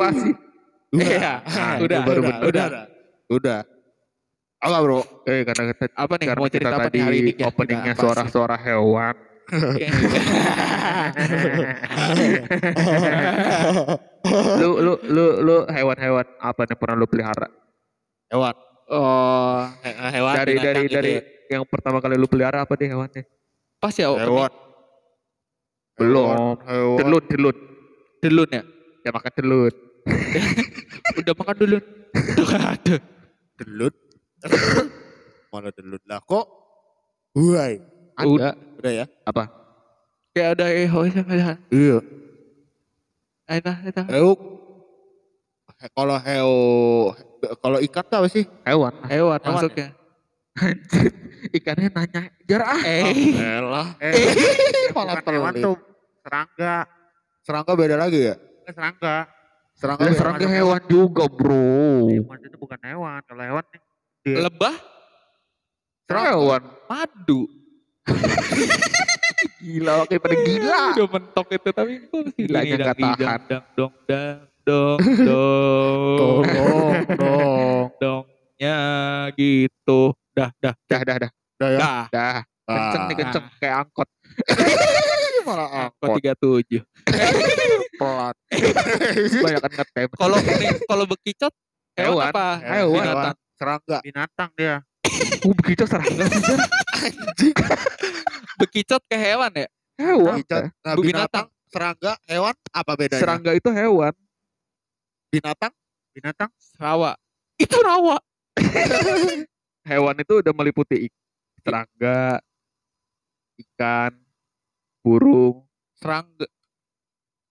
Masih. Iya, Nah, udah, baru udah, bener. udah. Udah. Apa bro? Eh karena kita Apa nih karena mau cerita apa tadi nih hari ini? Openingnya suara-suara hewan. lu lu lu lu hewan-hewan apa yang pernah lu pelihara? Hewan. oh, he- hewan dari dari gitu dari ya. yang pertama kali lu pelihara apa deh hewannya? Pas ya opening. Hewan. Belum. Hewan. Telut, telut. Delun ya? Ya makan telut. Udah makan dulu. Udah ada. Delut. Mana delut lah kok? Huai. Udah. Udah ya? Apa? Kayak ada eh ya. Iya. Ayo, ayo. Heuk. He- Kalau heo kalau ikan tuh apa sih? Hewan. Hewan Hewan masuknya. Ikannya nanya, jar ah. Eh, Elah. Eh, Malah hewan tuh serangga. Serangga beda lagi ya? Eh, serangga. Serangga beda. serangga hewan juga bro. Hewan itu bukan hewan. Kalau hewan nih Iya. lebah Hewan. madu. Gila, kayak pada gila. Udah mentok itu tapi kok Gilanya nggak tahan. Dang dong dang dong dong. Tolong dong. Dongnya gitu. Dah, dah, Dah, dah, dah. Udah ya? dah. Dah. Kenceng nih, kenceng. Kayak angkot. Malah Kok angkot. tiga tujuh. Pelat. Banyak kan ngetem. Kalau kalau bekicot hewan apa? Hewan. Binatang. Serangga. binatang dia. Uh, begitu serangga sih. Bekicot ke hewan ya? Hewan. Binatang. Nah, Bu, binatang. Serangga. Hewan. Apa bedanya? Serangga itu hewan. Binatang. Binatang Rawa. Itu rawa. Hewan itu udah meliputi ik- serangga, ikan, burung. Serangga.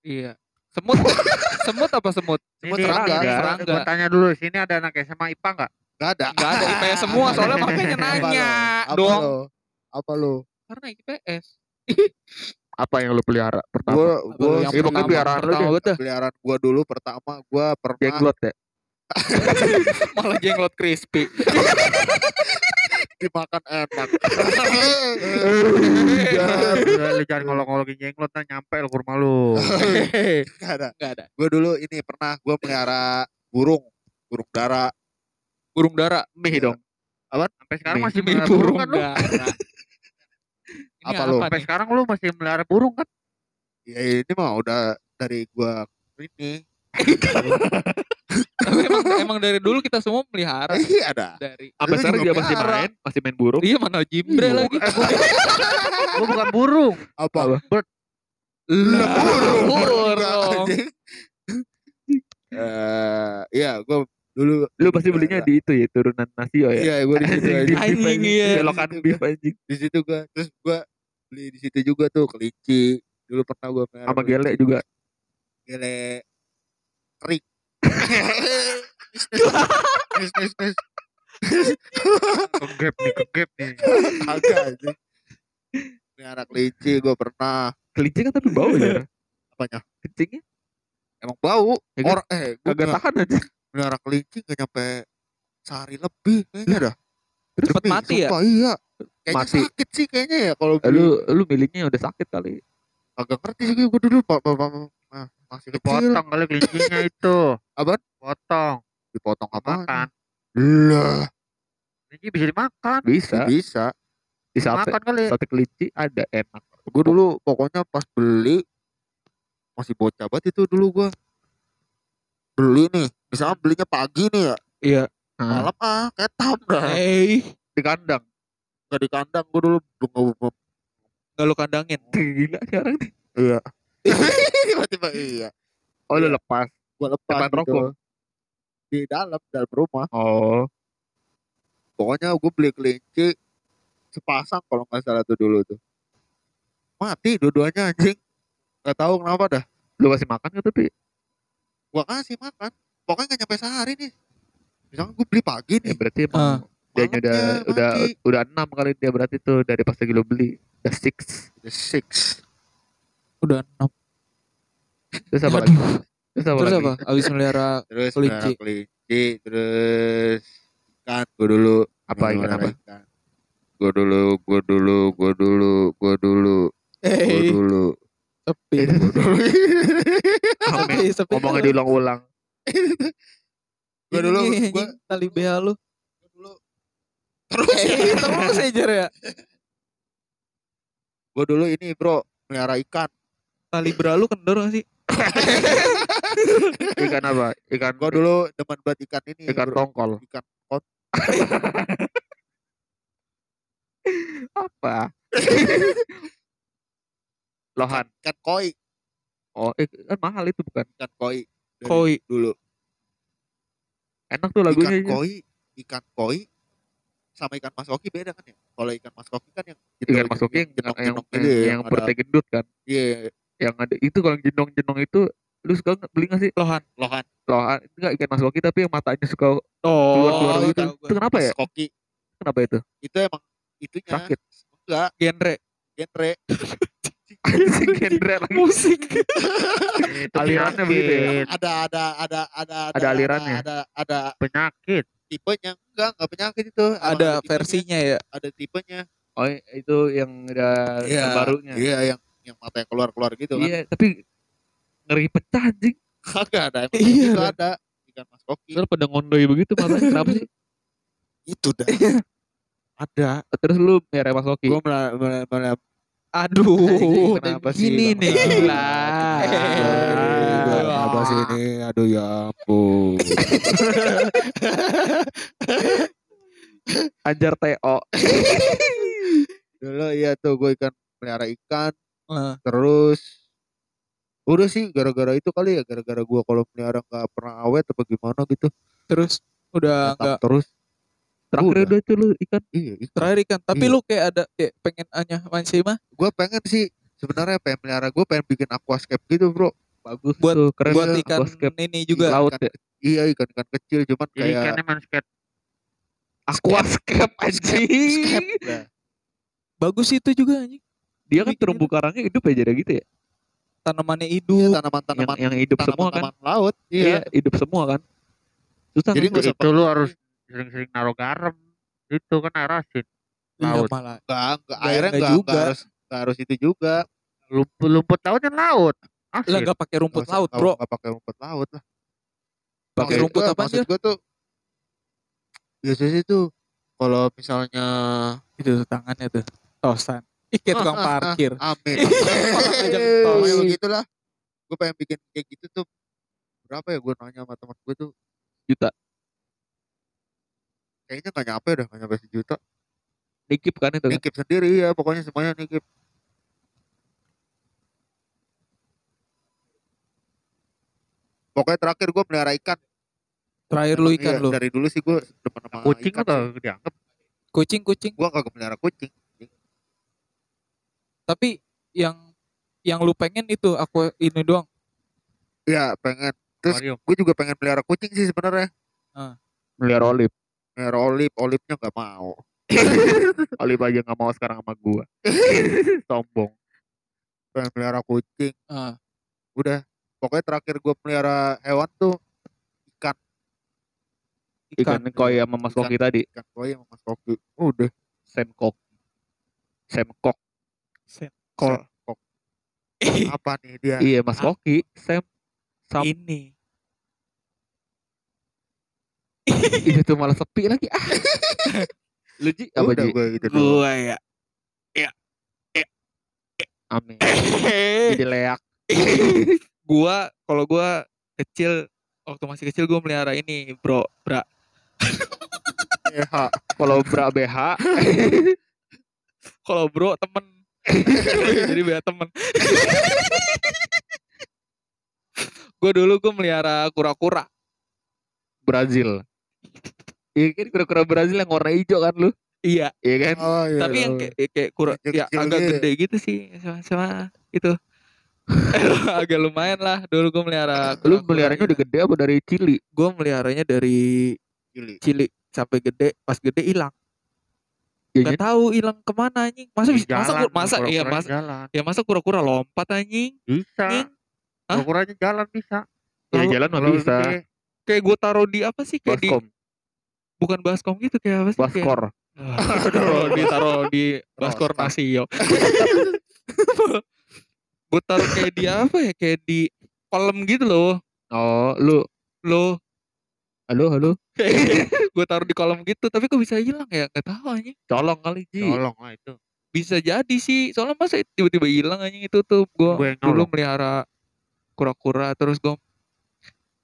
Iya. Semut. semut apa semut? Semut Ini, serangga. ini, Serangga. Gua tanya dulu, sini ada anak SMA IPA nggak? Gak ada. Enggak ada IPS semua soalnya makanya nanya lo? Apa dong. lo? Apa lo? Karena IPS. Apa yang lu pelihara pertama? Gua Apa gua yang pokoknya pertama- peliharaan lu pertama deh. peliharaan gua dulu pertama gua pernah Jenglot ya? Malah jenglot crispy. Dimakan enak. Udah, lu jangan ngolok-ngolokin jenglot nah nyampe lu ke rumah lu. Gak ada. Enggak ada. Gua dulu ini pernah gua melihara burung, burung dara. Burung dara. Mih dong. Sampai sekarang masih Mie melihara burung kan lu? Apa lu? apa Sampai sekarang lu masih melihara burung kan? Ya ini mah udah dari gua ini. Tapi emang, emang dari dulu kita semua melihara Iya ada. dari Sampai Lu sekarang juga dia masih main, masih main burung. Iya mana jimbre Iya. lagi. Gua bukan burung. Apa? Bird. Lah, burung. burung. Eh, iya gua dulu Lu pasti belinya di itu ya, turunan Nasio ya? Iya, gua di situ aja. di Anjing, iya. Belokan beef anjing. Di situ gua terus gua beli di situ juga tuh kelinci. Dulu pernah gua melihara Sama kelinci. gele juga. Gele kering. Nis. Kegap nih, kegap nih. Agak aja. Melihara kelinci gua pernah. Kelinci kan tapi bau ya. Apanya? Kencingnya Emang bau. Ya kan? Or eh gua kagak nggak- tahan aja. melihara kelinci gak nyampe sehari lebih kayaknya dah. Lebih, mati ya? sumpah, Iya. Kayaknya Mati. sakit sih kayaknya ya kalau Eh, Lu lu milihnya udah sakit kali. Agak ngerti sih gue dulu masih kecil Dipotong kali kelincinya itu. Apaan? Potong. dipotong apa? Makan. Lah, Kelinci bisa dimakan. Bisa. bisa. Di sate, Makan kali. sate kelinci ada enak. Gue dulu pokoknya pas beli masih bocah banget itu dulu gue beli nih misalnya belinya pagi nih ya Iya. Malam ah ketam dah Hey, di kandang. nggak di kandang gue dulu belum nggak lu kandangin. Gila sekarang nih. iya tiba-tiba iya Oh lu lepas. gue lepas Depan gitu. rokok? di dalam dalam rumah Oh. pokoknya gue beli kelinci sepasang kalau nggak salah tuh dulu tuh mati dua-duanya anjing nggak tahu kenapa dah Lu kasih makan kan tapi gua kasih makan pokoknya nggak nyampe sehari nih misalnya gue beli pagi ya nih berarti emang Ah. dia udah udah mati. udah enam kali dia berarti tuh dari pas lagi lu beli. Udah six. The six Udah enam. Terus apa lagi? Terus apa Terus lagi? apa? Abis melihara terus Kelinci. kelinci. terus ikan gue dulu Apa ikan apa? ikan. gue dulu gue dulu gue dulu gue dulu gue dulu sepi. gue dulu Sampai sampai Ngomongnya diulang-ulang. Gue dulu, Ini, gue tali BH lu. dulu terus terus aja ya. Gue dulu ini bro melihara ikan. Tali bra lu kendor gak sih? Ikan apa? Ikan Gue dulu demen banget ikan ini. ikan tongkol. Ikan kot. Apa? Lohan. Ikan koi. Oh, eh, kan mahal itu bukan? Ikan koi. Dari Koi. Dulu. Enak tuh lagunya. ikan koi. Ikan koi. Sama ikan mas koki beda kan ya? Kalau ikan mas koki kan yang Ikan mas koki yang, yang, jenong-jenong yang, gitu ya, yang ada- perutnya gendut kan. Iya, Yang ada itu kalau yang jenong-jenong itu lu suka nggak- beli gak sih? Lohan. lohan. Lohan itu enggak ikan mas koki tapi yang matanya suka Oh, keluar-keluar Oh, gitu. Itu kenapa ya? Koki. Kenapa itu? Itu emang itunya. Sakit. Enggak, Genre genre. Anjing genre lagi. musik. Alirannya begitu ya. Ada ada ada ada Ada alirannya. Ada ada Penyakit. tipenya. Enggak, enggak penyakit itu. Emang Ada tipenya, versinya ya. Ada tipenya. Oh itu yang udah Iya, terbarunya. Iya, yang yang matanya keluar-keluar gitu kan. Iya, tapi ngeri pecah anjing. Kagak ada. Emang Iya, itu ada. Ikan mas koki. Soalnya pada ngondoy begitu matanya kenapa sih? Itu dah. ada. Terus lu merah mas koki. Gua malah malah malah Aduh, Kenapa sih, Bang? nih. Lah. Kenapa sih ini? Aduh ya ampun. Anjar TO. Dulu iya tuh gue ikan melihara ikan Terus udah sih gara-gara itu kali ya gara-gara gua kalau melihara nggak pernah awet apa gimana gitu Terus udah enggak terus Terakhir Udah. udah itu lu ikan. iya ikan terakhir ikan. Tapi Iya. lu kayak ada kayak pengen anya masih mah gue pengen sih sebenarnya pengen melihara gue pengen bikin aquascape gitu bro Bagus Buat- tuh, keren buat tuh, ikan aquascape. ini juga. laut ikan ya. iya ikan-ikan kecil cuman Jadi kayak ikannya manscape. Aquascape anjing. Nah, Bagus itu juga anjing. Dia kan terumbu karangnya hidup ya jadi gitu ya. Tanamannya iya, hidup. Yang, tanaman-tanaman yang hidup semua kan. tanaman laut Iya, iya hidup semua kan. Susah Jadi kan? itu lu harus sering-sering naruh garam. Itu kan air asin. Iya Laut. malah. enggak enggak Nggak- airnya enggak juga. enggak harus enggak harus itu juga Lumpur, lumpur laut kan laut. Lah Asin. enggak pakai rumput usah- laut, Bro. nggak pakai rumput laut lah Pakai rumput apa aja? gue tuh biasanya sih tuh kalau misalnya Itu tuh tangannya tuh. Tosan. Ikat tukang parkir. amin. Tos. pokoknya begitulah gue pengen bikin kayak gitu tuh. Berapa ya gue nanya sama teman gue tuh? Juta. kayaknya gak nyampe dah gak nyampe sejuta. Nikip kan itu kan. nikip sendiri ya pokoknya semuanya nikip. Pokoknya terakhir gue melihara ikan. Terakhir lu ikan Iya, lu. dari dulu sih gue demen sama Kucing ikan atau dianggap? Kucing kucing. gue kagak melihara kucing Tapi yang yang lu pengen itu aku ini doang. Iya pengen terus gue juga pengen melihara kucing sih sebenarnya Melihara olip. melihara olip olipnya nggak mau Olip aja nggak mau sekarang sama gua. Sombong. pengen melihara kucing Ah. udah pokoknya terakhir gue melihara hewan tuh ikan Ikan koi sama mas koki tadi. ikan koi sama mas koki udah Semkok. Semkok. Kol. Kok. apa nih dia Iya mas koki. Sem. Sam. Ini. Itu tuh malah sepi lagi. Ah. Lu Ji apa Ji? gue gitu doang. Gua ya. Amin. Jadi leak. gua kalau gua kecil waktu masih kecil gua melihara ini, Bro. Bra. Eh, Kalau bra BH. Kalau Bro temen. Jadi beda temen. gua dulu gua melihara kura-kura. Brazil. Iya kan kura-kura Brazil yang warna hijau kan lu? Iya, Iya kan? oh, iya, tapi yang tahu. kayak, kayak kura ya agak gitu. gede gitu sih sama, sama itu. agak lumayan lah dulu gua melihara Lu meliharanya udah gede apa dari cili? gue meliharanya dari Gili. cilik sampai gede pas gede hilang Ya, nggak tahu hilang ke mana anjing. Masa Di bisa masa jalan, kur- masa iya kura-kura masa jalan. ya masa kura-kura lompat anjing. Bisa. Kura-kuranya jalan bisa. Ya, jalan mah bisa. gede, kayak gue taruh di apa sih? Kayak di bukan baskom gitu kayak apa sih? Kayak, Baskor. Aduh, ditaruh di baskor nasi yo. Gue taruh kayak di apa ya? Kayak di kolam gitu loh. Oh, lu lo halo halo gue taruh di kolam gitu tapi kok bisa hilang ya nggak tahu anjing colong kali Ji. Tolong lah itu. bisa jadi sih soalnya masa tiba-tiba hilang anjing itu tuh gue dulu melihara kura-kura terus gue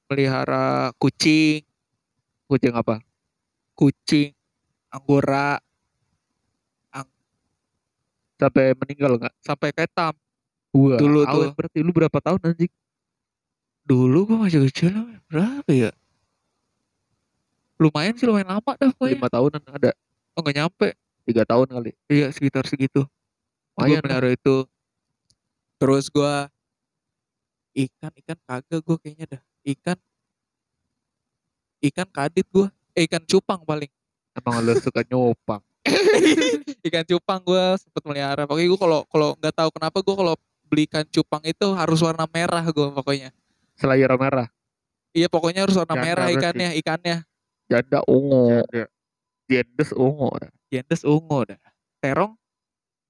melihara kucing Kucing apa? kucing anggora Sampai meninggal enggak? sampai ketam Wah, Dulu tuh. berarti lu berapa tahun anjing? dulu gue masih kecil berapa ya lumayan sih lumayan lama dah pokoknya. Lima tahunan ada. oh nggak nyampe? Tiga tahun kali. iya sekitar segitu. Lumayan melihara itu. Terus gue ikan ikan kagak gue kayaknya dah. Ikan. Ikan kadit gue eh, ikan cupang paling. Emang lu suka nyopang. ikan cupang gue sempet melihara. Pokoknya gue kalau kalau nggak tahu kenapa gue kalau beli ikan cupang itu harus warna merah gue pokoknya. Selayar merah. iya pokoknya harus warna Janda merah ikannya ikannya Janda ungu. Janda. Jendes ungu. jendes ungu dah terong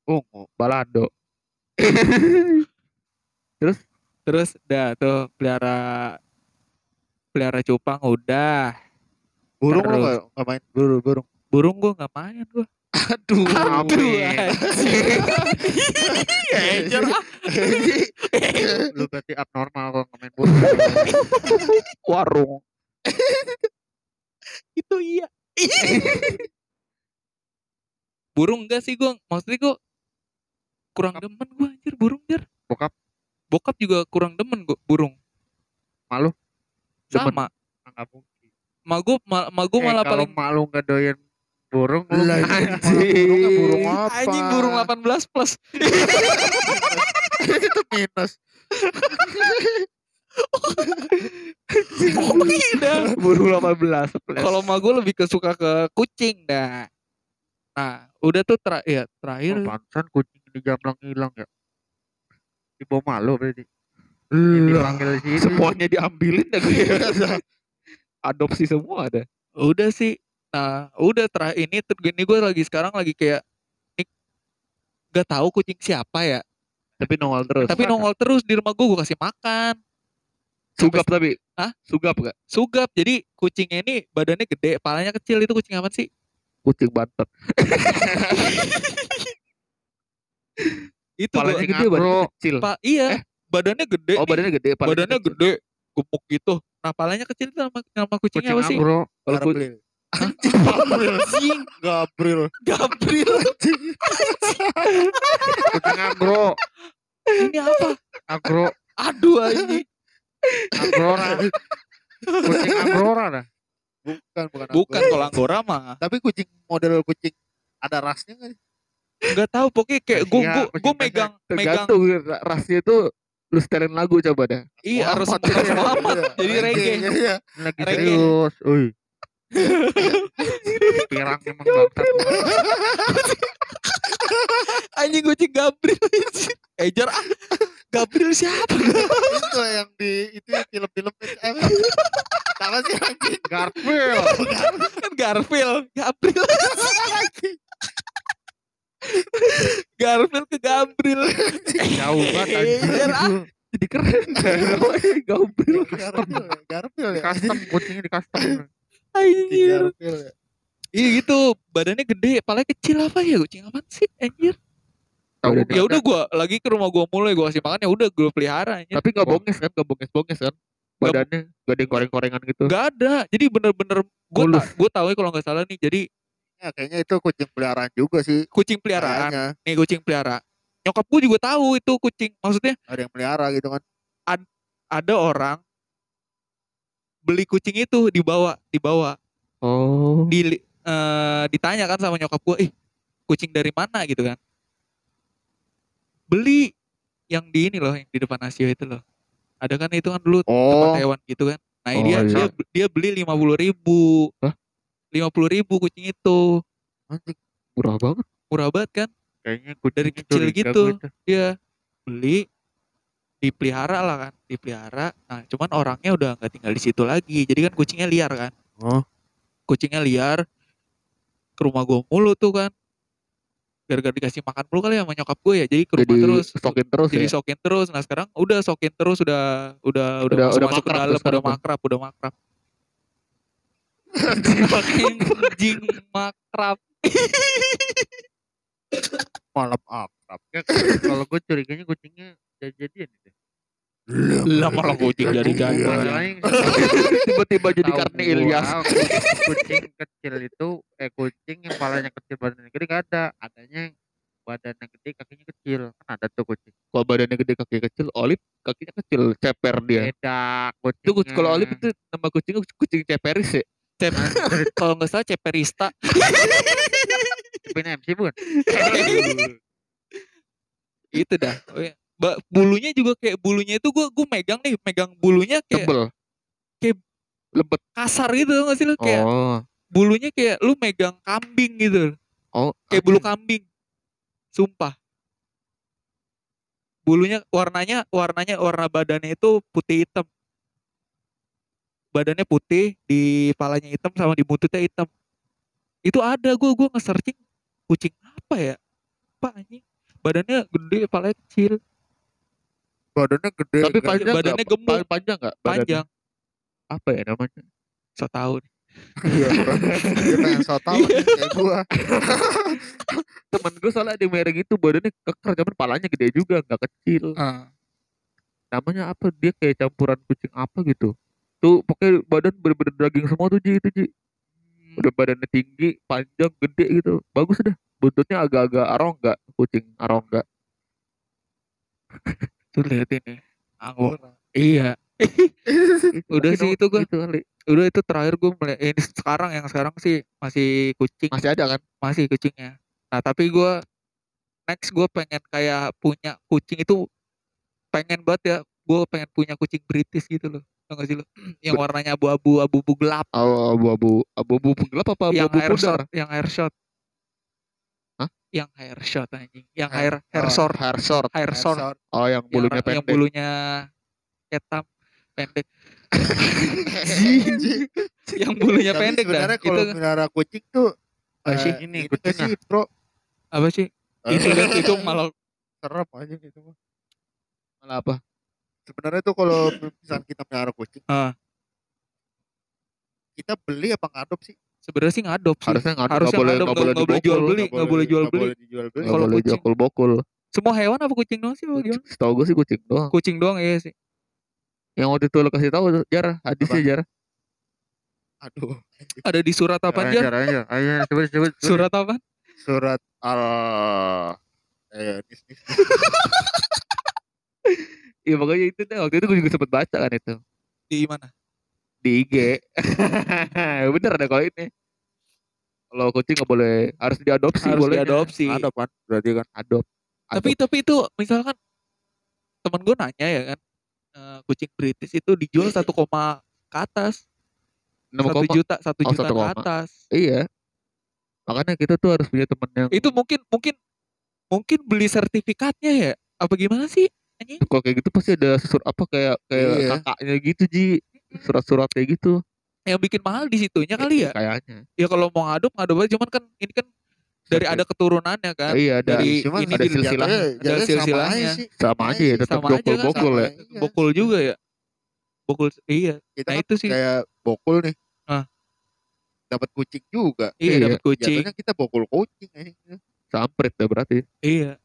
Ungu. Balado. terus dah tuh pelihara pelihara cupang udah Burung lo Terus. nggak nggak main burung burung. burung gue nggak main gue Aduh. Aduh, anjing. Ejar, ah. Lu berarti abnormal kalau main burung. Warung. Itu iya burung enggak sih gue maksudnya gue kurang demen gue anjir burung jar Bokap? bokap juga kurang demen gue burung Malu? sama Nggak mungkin. ma gue ma, ma gue Eh, malah kalau paling mak lu nggak doyan burung, lu anjing. burungnya burung apa? anjing burung 18 plus itu minus. Burung 18. kalau ma gue lebih ke suka ke kucing dah nah udah tuh tra ya terakhir Oh, pantesan kucing di jamblang hilang ya. Di bawah malu berarti. Ini dipanggil di sini. semuanya diambilin dah gue. Adopsi semua ada. udah sih nah udah terakhir ini ter- gini gue lagi sekarang lagi kayak nih gak tahu kucing siapa ya Tapi nongol terus. tapi nongol terus di rumah gue gue kasih makan sugap tapi. Hah? Sugap gak? sugap jadi kucingnya ini badannya gede palanya kecil itu kucing apa sih Kucing bantet. itu Palanya gede, badannya kecil. pa- iya badannya gede Oh nih. badannya gede. palanya badannya kecil. gede gemuk gitu nah palanya kecil itu nama, nama kucingnya Kucing apa sih agro. Kalau ku- Gabriel. Gabriel. Gabriel. Gabriel Kucing agro. ini apa Agro. aduh ini Agrora. Kucing agrora dah. Bukan, bukan. bukan kalau anggora mah Tapi kucing model kucing ada rasnya nggak? sih? nggak taw pokoknya kayak gue Iya, gue kucing gue megang megang Tergantung ra- rasnya itu lu setelin lagu coba dah. iya harus harus Iya, Muhammad iya. jadi reggae Iya, iya. Lagi Reggae. serius. Uy. Pirang emang bangsat. anjing kucing Gabriel Ejar ah Gabriel siapa itu yang di itu yang film-film itu apa? Sih anjing? Garfield. kan Garfield Gabriel Garfield ke Gabriel Jauh banget anjing. Ah Jadi keren. Gabriel. Garfield, ya? Garfield Di ya. custom kucingnya di custom. anjir Garfield ya. iya gitu badannya gede palanya kecil apa ya kucing apa sih anjir Tahu ya udah gua lagi ke rumah gua mulai gua kasih makan ya udah gua pelihara anjir Tapi gak bonges kan, gak bonges-bonges kan. Badannya gak ada yang koreng-korengan gitu. nggak ada jadi bener-bener gua Mulus. ta- gua tahu ya kalau nggak salah nih jadi Ya, kayaknya itu kucing peliharaan juga sih. kucing peliharaan Kayaknya nih kucing pelihara nyokap gua juga tahu itu kucing maksudnya ada yang pelihara gitu kan. ada orang beli kucing itu dibawa dibawa Oh. di eh, ditanya kan sama nyokap gue, eh kucing dari mana gitu kan? Beli yang di ini loh, yang di depan Asio itu loh. Ada kan itu kan dulu tempat Oh, hewan gitu kan? Nah Oh, dia, iya. dia dia beli lima puluh ribu, lima puluh ribu kucing itu anjing. Murah banget. murah banget kan? Kayaknya kucing Dari kecil gitu. gua itu. Dia beli dipelihara lah kan, dipelihara. Nah cuman orangnya udah nggak tinggal di situ lagi, jadi kan kucingnya liar kan? Oh. Kucingnya liar, ke rumah gue mulu tuh kan gara-gara dikasih makan mulu kali ya sama nyokap gue ya jadi ke rumah Jadi terus stokin terus jadi ya. sokin terus nah sekarang udah sokin terus udah udah udah Udah- masuk, udah masuk ke dalam udah makrab udah makrab makin jing makrab malam akrab. Ya, kalau gue curiganya kucingnya jadi-jadian itu. Lah malah kucing jadi Iya. Masalahnya Tiba-tiba jadi karena gua, Ilyas. kucing kecil itu eh kucing yang palanya kecil badannya gede gak ada. Adanya yang badannya gede kakinya kecil. Kan ada tuh kucing. Kalau badannya gede kaki kecil, Olip kakinya kecil, ceper dia. beda Itu kucing kuc- kalau Olip itu nama kucingnya kucing ceperis ya. Cep, kalau nggak salah ceperista. Cepin MC bukan itu dah. Oh iya. Ba- bulunya juga kayak bulunya itu gue gue megang nih megang bulunya kayak Tebel. kayak- lembut. kasar gitu tau gak sih lu? Kayak Oh. bulunya kayak lu megang kambing gitu. Oh, kayak bulu kambing. Sumpah. Bulunya warnanya warnanya warna badannya itu putih hitam. Badannya putih di palanya hitam sama di buntutnya hitam. Itu ada gue gue nge-searching kucing apa ya? Apa anjing? Badannya gede palanya kecil badannya gede Tapi panjang badannya nggak? gemuk. Pa- Panjang enggak? panjang Apa ya namanya? so tau nih iya dia pengen so tau kayak gua Temen gue soalnya ada merek itu badannya keker, cuman palanya gede juga, nggak kecil. Namanya apa? Dia kayak campuran kucing apa gitu. Tuh pokoknya badan bener-bener daging semua tuh Ji itu Ji. Udah badannya tinggi, panjang, gede gitu. Bagus dah. Buntutnya agak-agak arongga, kucing arongga. tuh lihat ini aku iya Udah sih itu gua. Gitu kali. udah itu terakhir gue melihat ini sekarang yang sekarang sih masih kucing Masih ada kan? masih kucingnya nah tapi gue next gue pengen kayak punya kucing itu pengen banget ya gue pengen punya kucing British gitu loh tau gak sih lo yang warnanya abu-abu abu-abu gelap Oh, abu-abu abu-abu gelap apa yang abu-abu hair pudar? shot yang hair shot? Yang hair shot anjing. Yang Hair- hair hair oh, short. Hair short. hair short. Oh, yang yang, bulunya yang pendek. bulunya ketam pendek. Yang bulunya Tapi pendek sebenarnya itu kalau melihara kucing tuh Apa sih? eh, ini Ini kucing sih bro. Apa sih? Itu itu malah serem aja gitu Malah apa? sebenarnya tuh kalau misalnya kita melihara kucing Ah. kita beli apa ngadop sih sebenarnya sih ngadop sih Harusnya nggak Harusnya nggak boleh ngadop, nggak boleh boleh jual beli. nggak boleh jual beli. Nggak Kalau boleh kucing. jokul-bokul. semua hewan apa kucing doang sih Setahu gue sih kucing doang. kucing doang iya sih Yang waktu itu lo kasih tahu jar, hadisnya jar. aduh ada di surat apa aja aja aja ayo coba coba surat apa surat al eh Iya pokoknya itu deh. Waktu itu gue juga sempet baca kan itu di mana di IG. Bener ada kalau ini. Kalau kucing nggak boleh harus diadopsi harus boleh diadopsi ada kan berarti kan Adop. tapi tapi itu misalkan temen gue nanya ya kan eh, kucing British itu dijual satu koma ke atas satu juta satu Oh, juta satu ke koma. atas Iya. Makanya kita tuh harus punya temen yang itu mungkin mungkin mungkin beli sertifikatnya ya apa gimana sih anjing kalau kayak gitu pasti ada susur apa kayak kayak Iya. kakaknya gitu Ji. Surat-surat kayak gitu. yang bikin mahal di situnya kali ya Kayaknya. ya kalau mau ngadop ngadop aja cuman kan ini kan dari ada keturunannya kan iya ada dari cuman ini ada di- silsilah. ada sama silsilahnya. aja sih sama aja ya tetap Sama aja kan, bokul-bokul sama ya. aja. bokul juga ya bokul iya kita Nah, kan itu sih. kayak bokul nih Ah. dapat kucing juga iya Iya, dapat kucing jatuhnya kita bokul kucing anjing. Sampret dah berarti. iya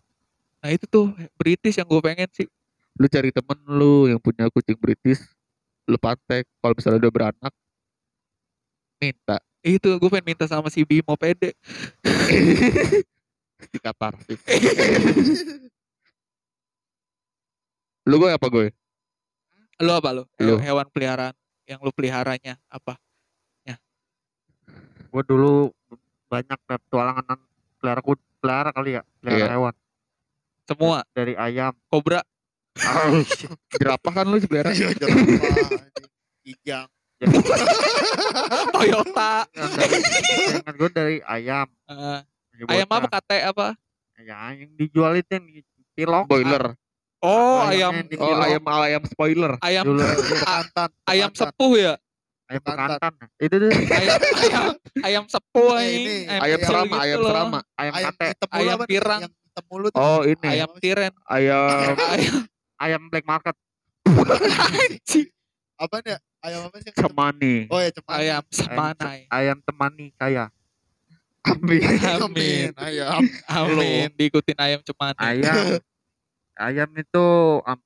nah itu tuh British yang gue pengen sih Lu cari temen lu yang punya kucing British, lu pantek. Kalau misalnya udah beranak, minta itu gue pengen minta sama si Bimo pede di katarsis. lu gue apa gue? lo apa lo Lu. hewan peliharaan yang lu peliharanya apa gue dulu banyak petualangan pelihara kut pelihara kali ya pelihara Iya. hewan semua dari ayam kobra Jerapah kan lu sebenarnya. Iya, jerapah, kijang. Toyota. Yang gue dari ayam. Dari ayam apa kate apa? Ya yang dijual itu yang di pilok Boiler. oh ayam. Oh pilok. ayam ayam spoiler. ayam dulu a- bekantan ayam sepuh ya? Ayam bekantan. Itu tuh ayam ayam ayam sepuh Ini, ayam kecil serama, gitu ayam loh. serama, ayam ayam kate, ayam pirang. Yang hitam mulu tuh. oh ini, ayam tiren. Ayam ayam Ayam black market. Apa nih? Ayam apa sih? cemani, Oh ya cemani. ayam semanai ayam temani saya, Amin. Amin. Ayam. amin diikutin ayam cemani ayam, ayam itu am-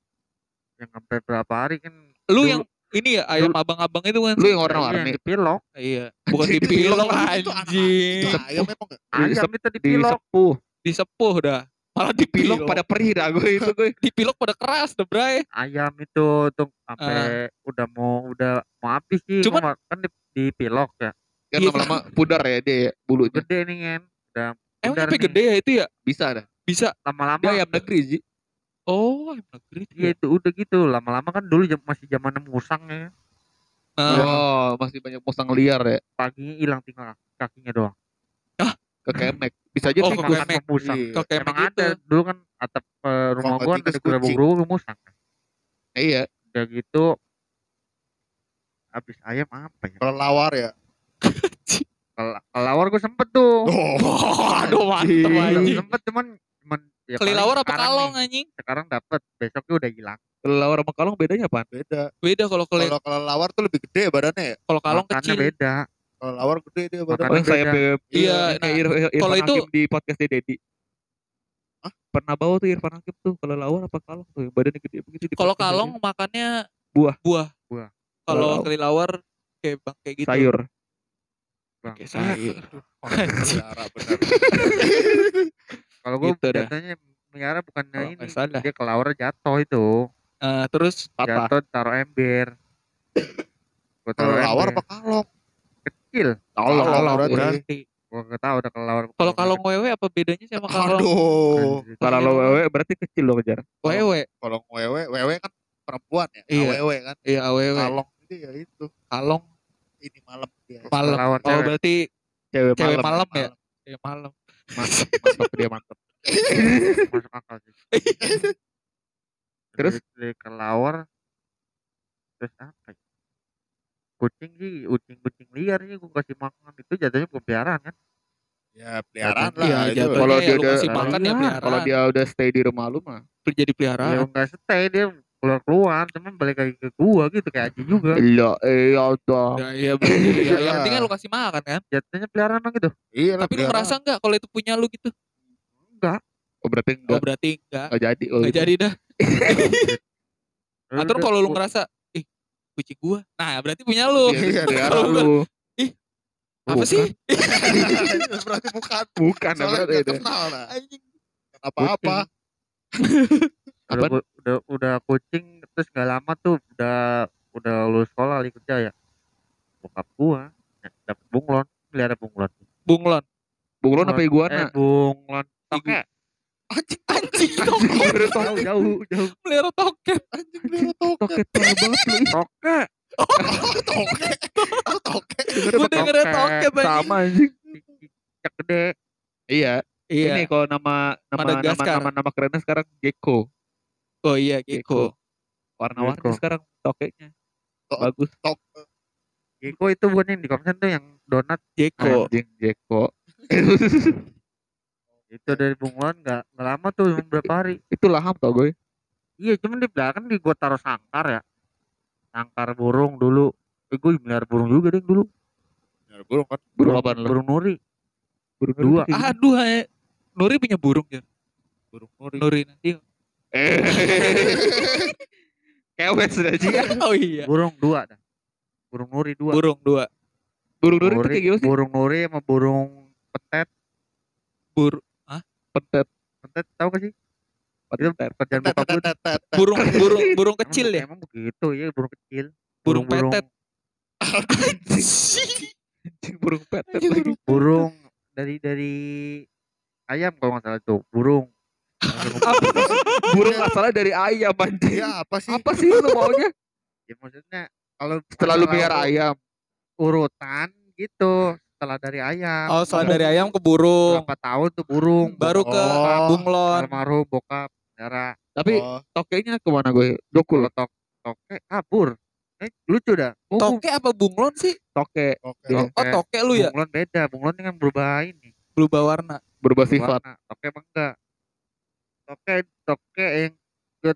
yang sampai berapa hari kan? lu Dulu- yang ini ya ayam abang-abang itu kan Lu yang warna-warni, dipilok, iya bukan dipilok anjing Itu ayam emang nggak? ayam itu dipilok, disepuh disepuh dah malah dipilok pilok pada perih dah gue itu gue. dipilok pada keras dah bray. Ayam itu tuh sampai udah mau udah mau habis sih. Nggak- kan di, dipilok ya. Kan Iya. lama-lama pudar ya dia ya, bulunya. Gede nih kan udah emang sampai nih. gede ya itu ya? Bisa dah. Bisa. Lama-lama dia ayam negeri sih. Oh ayam negeri iya itu udah gitu. Lama-lama kan dulu jam- masih zaman musang ya. Nah, oh masih banyak musang liar ya. Pagi hilang tinggal kakinya doang. Hah? ke kemek bisa aja Oh, ke kemek. sama musang Iya. ke emang gitu ada dulu kan atap eh, rumah gua ada kucing. gerabuk musang iya udah gitu habis ayam apa ya Kelelawar ya. Kel- kelawar gue sempet tuh Oh. aduh mantep anjing sempet cuman cuman ya kelilawar paling apa kalong nih. anjing sekarang dapat besoknya udah hilang kelilawar sama kalong bedanya apa Beda. beda Kalau kelelawar tuh lebih gede badannya ya. kalau kalong Makannya kecil beda Kelelawar gede dia yang saya beb iya Iya, nah, Ir- kalau Irfan itu- Hakim di podcast Dedi Hah? pernah bawa tuh Irfan Hakim tuh kalau lawar apa kalong tuh badannya gede begitu di kalau kalong Dedi. makannya Buah. buah Buah. kalau Kalau- kelilawar kayak bang kayak gitu sayur Bang. kayak sayur kalau gue Gitu biasanya melihara bukannya Kalau ini nggak salah. dia kelawar jatuh itu Eh, terus patah jatuh taruh ember gue taruh Kelelawar ember apa kalong? Kecil Kalong kalong berarti. berarti gue nggak tahu udah kelawar kalau kalong wewe apa bedanya sama kalong Aduh. kalau lo wewe berarti kecil lo kejar wewe Kalau wewe, wewe kan perempuan ya. Iya. Wewe kan. iya wewe Kalong itu ya itu. kalong Ini malam dia. malam oh cewek. berarti cewek, cewek malam malam ya cewek malam mantap mantap dia mantap masuk akal sih terus dari kelawar terus apa ya? Kucing sih kucing kucing liar sih gue kasih makan. Itu jatuhnya bukan peliharaan kan? Ya peliharaan Iya, lah itu. jatuhnya kalau ya dia lu udah kasih makan ya Iya, peliharaan. kalau dia udah stay di rumah lu mah. Jadi ya peliharaan enggak stay dia keluar keluar cuman balik lagi ke gua gitu kayak Aji juga. Iya iya dong ya iya ya, Iya. yang penting kan lu kasih makan kan? Jatuhnya peliharaan emang gitu. Iya lah, tapi lu peliharaan. ngerasa nggak kalau itu punya lu gitu? Enggak oh berarti oh enggak berarti enggak enggak jadi kalau nggak gitu. jadi dah. Lu atau udah- kalau lu ngerasa ih kucing gua. Nah berarti punya lu. Iya, Iya, Kalau lu. apa Bukan. sih? Berarti bukan. bukan Soalnya berarti itu kenal nah. anjing. Apa-apa. udah, udah udah kucing terus nggak lama tuh udah udah lulus sekolah lagi kerja ya. Bokap gua ya, dapet bunglon pelihara bunglon. Bunglon. Bunglon apa iguana? Eh, bunglon. Toke Anjing, anjing toket. Jauh jauh jauh melihara toket. Anjing pelihara toke. toke parah banget Toke. Oh, toke. Gua dengernya toke, anjing. sama anjing. Cicak gede. Iya. Iya. Ini kalau nama nama nama Madagaskar. nama, nama kerennya sekarang gecko oh iya gecko warna-warni sekarang tokenya To- bagus. Tok. gecko itu bukan yang di konsen tuh yang donat. Gecko anjing gecko itu dari bunglon nggak nggak lama tuh cuma berapa hari. Itu laham tau gue. Iya cuman di belakang di gua taruh sangkar ya. Sangkar burung dulu. Eh, gue melihara burung juga deh dulu. Pelihara burung kan. burung apa burung nuri. Burung Dua. aduh hai. Nuri punya burung ya Burung nuri. Nuri nanti. Eh. Kewet sudah sih oh iya. Burung dua dah. Burung nuri dua. Burung dua. Burung Nuri itu kayak gimana sih? burung nuri sama burung petet. Bur petet petet tahu gak sih? Itu pekerjaan Tet, bokap tet, gue burung burung burung kecil ya? emang begitu ya burung kecil. Burung burung- petet. Burung petet lagi. burung. dari dari ayam kalau nggak salah tuh burung. Apa burung asalnya dari ayam anjing. Iya, apa sih? apa sih lu maunya? Ya maksudnya kalau setelah lu masalah pelihara ayam. urutan gitu setelah dari ayam oh setelah dari ayam ke burung berapa tahun tuh burung baru ke Oh. bunglon almarhum bokap darah tapi Oh, tokenya ke mana gue dokul tok toke kabur Eh, lucu dah. Oh, Toke apa bunglon sih? toke Oke. Iya. Oh toke lu ya? Bunglon beda. Bunglon kan berubah ini. Berubah warna. berubah sifat. Warna. Toke emang enggak. Toke, toke yang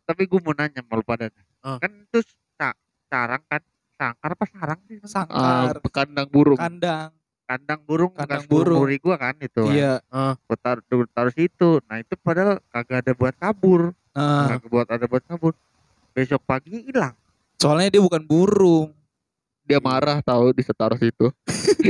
tapi gue mau nanya malu pada nih. Ah. Kan itu sa- sarang kan sangkar apa sarang sih? Sangkar, kandang burung. kandang. Kandang burung Kandang bekas burung. muri gua kan itu. kan. Iya. Gua taruh, gua taruh situ. Nah itu padahal kagak ada buat kabur. Nah, Kagak buat ada buat kabur. Besok pagi hilang. soalnya dia bukan burung. Dia marah tahu di setaruh situ.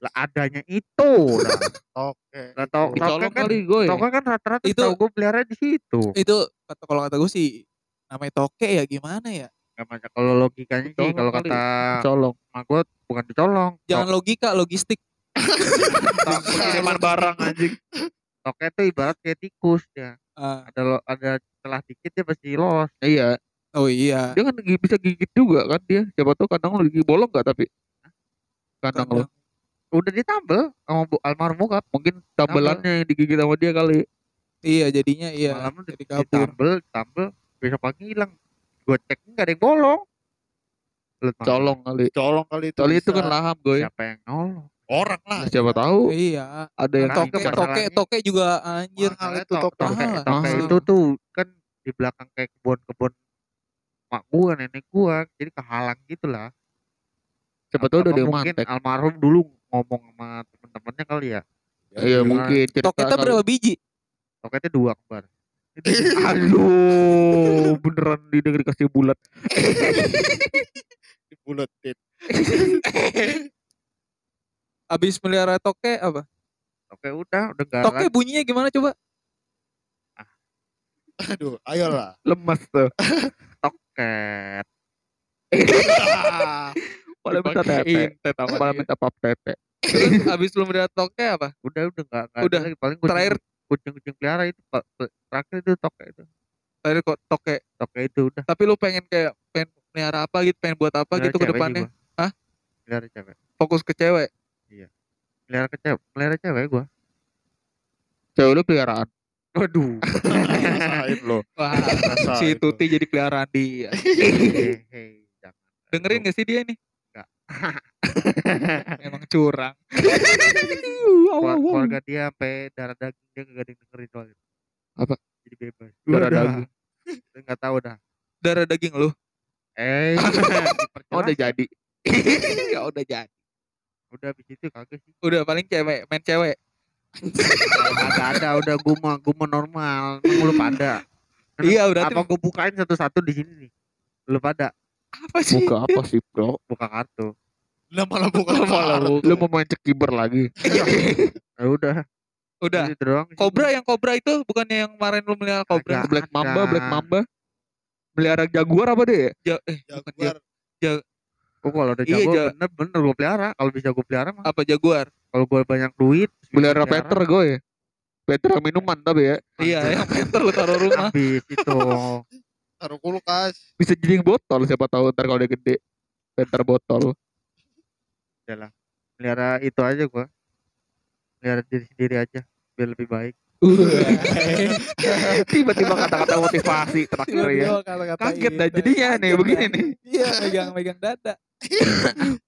Lah adanya itu. Lah. Oke. Lah tau Dicolong toke kan, kali gue. toke kan rata-rata Itu- gue pelihara di situ. Itu kata kalau kata gue sih namanya toke ya gimana ya? Gak macam kalau logikanya sih kalau kata Colong. mak gue bukan dicolong. Jangan logika, logistik. Pengiriman barang anjing. Toke itu ibarat kayak tikus ya. Ah, Ada lo, ada celah dikit dia pasti los. Iya. oh iya. Dia kan bisa gigit juga kan dia. Siapa tahu kandang lu gigi bolong gak tapi. Kandang lu. Kandang. Udah ditambel sama bu, almarhum bokap. Mungkin tambelannya yang digigit sama dia kali. Iya jadinya iya. Malam Jadi kabur. ditambel, ditambel. Besok pagi hilang. Gue cek nggak ada yang bolong. Colong kali. Colong kali itu. Soalnya itu kan laham gue. Siapa yang nolong? orang lah. Siapa tahu Iya. ada yang Toke, itu toke, toke juga anjir. Mahal itu to- toke. toke, toke itu tuh kan di belakang kayak kebun-kebun mak gua, nenek gua, jadi kehalang gitu lah. siapa tahu udah yang mungkin mantek. almarhum dulu ngomong sama temen-temennya kali ya. Iya mungkin cerita Toketnya kali. berapa biji? Toketnya dua kembar. Aduh, beneran di negeri kasih bulat. Dibuletin. Abis melihara toke apa? Toke udah, udah gak Toke bunyinya gimana coba? Aduh, ayolah. Lemas tuh. toket. Malah minta tete. Malah minta pap tete. Terus abis lu melihara toke apa? Udah, udah gak, gak Udah. lagi. Paling kucing, Terakhir kucing-kucing pelihara itu Pak. Terakhir itu toke itu. tadi kok toke. Toke itu udah. Tapi lu pengen kayak pengen melihara apa gitu, pengen buat apa gitu ke depannya? Hah? Pelihara cewek. Fokus ke cewek. Pelihara ke cewek, pelihara cewek gua. Cewek lu peliharaan. Waduh. Rasain lo. Wah, si lo. Tuti jadi peliharaan dia. Hehehe, jangan. Dengerin gak sih dia nih? Enggak. Emang curang. Keluar- keluarga dia sampai darah daging dia gak ada yang dengerin soalnya. Apa? Jadi bebas. Darah daging. Nggak tahu dah. Darah daging lu. Eh, Oh udah jadi. ya udah jadi. udah habis itu kagak sih. Udah paling cewek, main cewek. Kagak ada, udah mah gua mah normal. Lu pada. Iya, berarti Apa gua bukain satu-satu di sini nih? Lu pada apa sih? Buka apa sih bro? buka kartu. Lah malah bukan Malah malah. Lu mau main cekiber lagi? Ya udah. Udah. Doang. Kobra yang kobra itu bukannya yang kemarin lu melihara kobra? Agak. Black Mamba, ada. Black Mamba. Melihara jaguar apa deh? Ja, eh, bukan ja- Jaguar. Gua kalau ada Iya, jago Ja. bener bener gua pelihara. Kalau bisa gua pelihara mah. apa jaguar? Kalau gua banyak duit, Melihara Peter gue. Peter yang minuman tapi ya. Iya, yang Peter lu taruh rumah. Habis itu. Taruh kulkas. Bisa jadi yang botol siapa tahu ntar kalau dia gede. Peter botol. Pelihara itu aja gua. Pelihara diri sendiri aja biar lebih baik. Tiba-tiba kata-kata motivasi terakhir ya. kata-kata Kaget dah jadinya nih begini nih. Iya, megang-megang dada.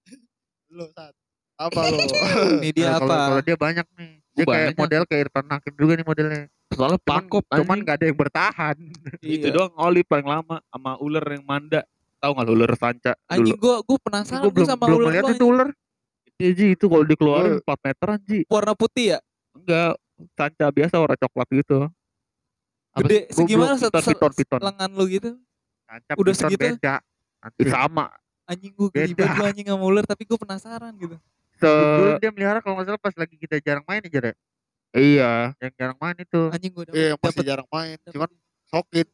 Lo saat. Apa lo? Ini dia Nah, kalau- apa? Kalau dia banyak nih. Dia kayak Banyak. model kayak Irfan Hakim juga nih modelnya. Soalnya pakop cuman gak ada yang bertahan. Itu Iya. doang oli paling lama sama ular yang manda. Tahu nggak lu ular sanca Anjing dulu? gua gua penasaran Gue gua belum sama belum ular melihat gua, itu ular. Iya Ji, itu kalau dikeluarin 4 meteran Ji. warna putih ya? Enggak, sanca biasa warna coklat gitu. Apa Gede segimana set, piton, piton, piton. lengan lu gitu? Tancap Udah piton segitu? Beda. Ih, sama. Anjing gua geli Beda. banget gua anjing sama ular tapi gua penasaran gitu. Se Dulu dia melihara kalau nggak salah pas lagi kita jarang main aja deh. iya. Yang jarang main itu. Anjing gua Iya, yang masih dapet jarang main. dapet- Cuman sokit.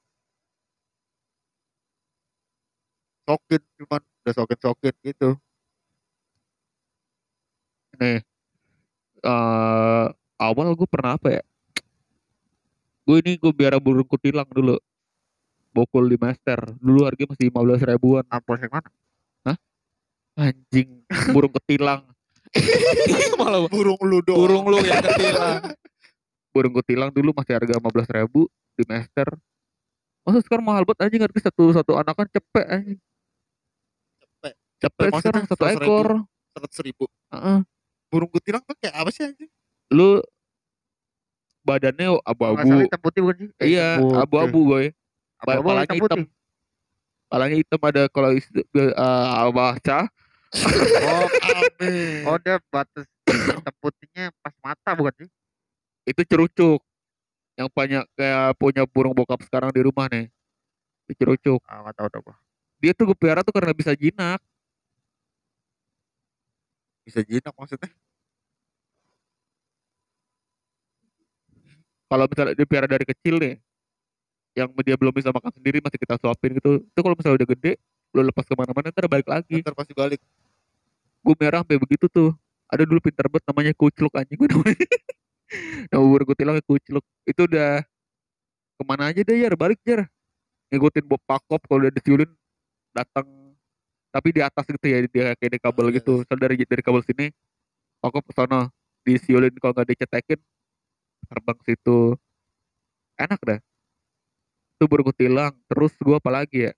Sokit cuman udah sokit-sokit gitu. Nih. eh awal gue pernah apa ya? Gue ini gue biara burung kutilang dulu. Bokul di master. Dulu harganya masih 15 ribuan. Ampol yang mana? Anjing, burung ketilang. malah Burung lu doang. burung lu yang ketilang. burung kutilang dulu masih harga 15 ribu di master. Masa sekarang mahal banget anjing harga satu satu anakan cepet anjing. Sampai Maksudnya sekarang satu 100.000? ekor. Seratus ribu. Heeh. Burung kutilang tuh kayak apa sih anjing? Lu badannya abu-abu. salah hitam putih bukan sih? Eh, Iya, abu-abu gue. Abu-abu Kepalanya hitam. Kepalanya hitam ada kalau isti- eh baca Oh, Aneh. oh dia batas hitam putihnya pas mata bukan sih? itu cerucuk. Yang banyak kayak punya burung bokap sekarang di rumah nih. Itu cerucuk. Ah, nggak tahu gua. Dia tuh gue pelihara tuh karena bisa jinak. Bisa jinak maksudnya. Kalau misalnya dia pelihara dari kecil nih, yang dia belum bisa makan sendiri masih kita suapin gitu. Itu kalau misalnya udah gede, lu lepas ke mana-mana ntar balik lagi. Ntar pasti balik. gue merah sampai begitu tuh. Ada dulu pinter banget namanya kucluk anjing gue namanya. Nama burung kutilang kucluk. Itu udah ke mana aja deh jar? Balik jar. Ngikutin Bob Pakop kalau udah disiulin datang. Tapi di atas gitu ya dia kayak di kabel Oh, iya, gitu. Soalnya dari dari kabel sini Pakop ke sana disiulin kalau nggak dicetekin terbang situ enak dah itu burung kutilang terus gue apa lagi ya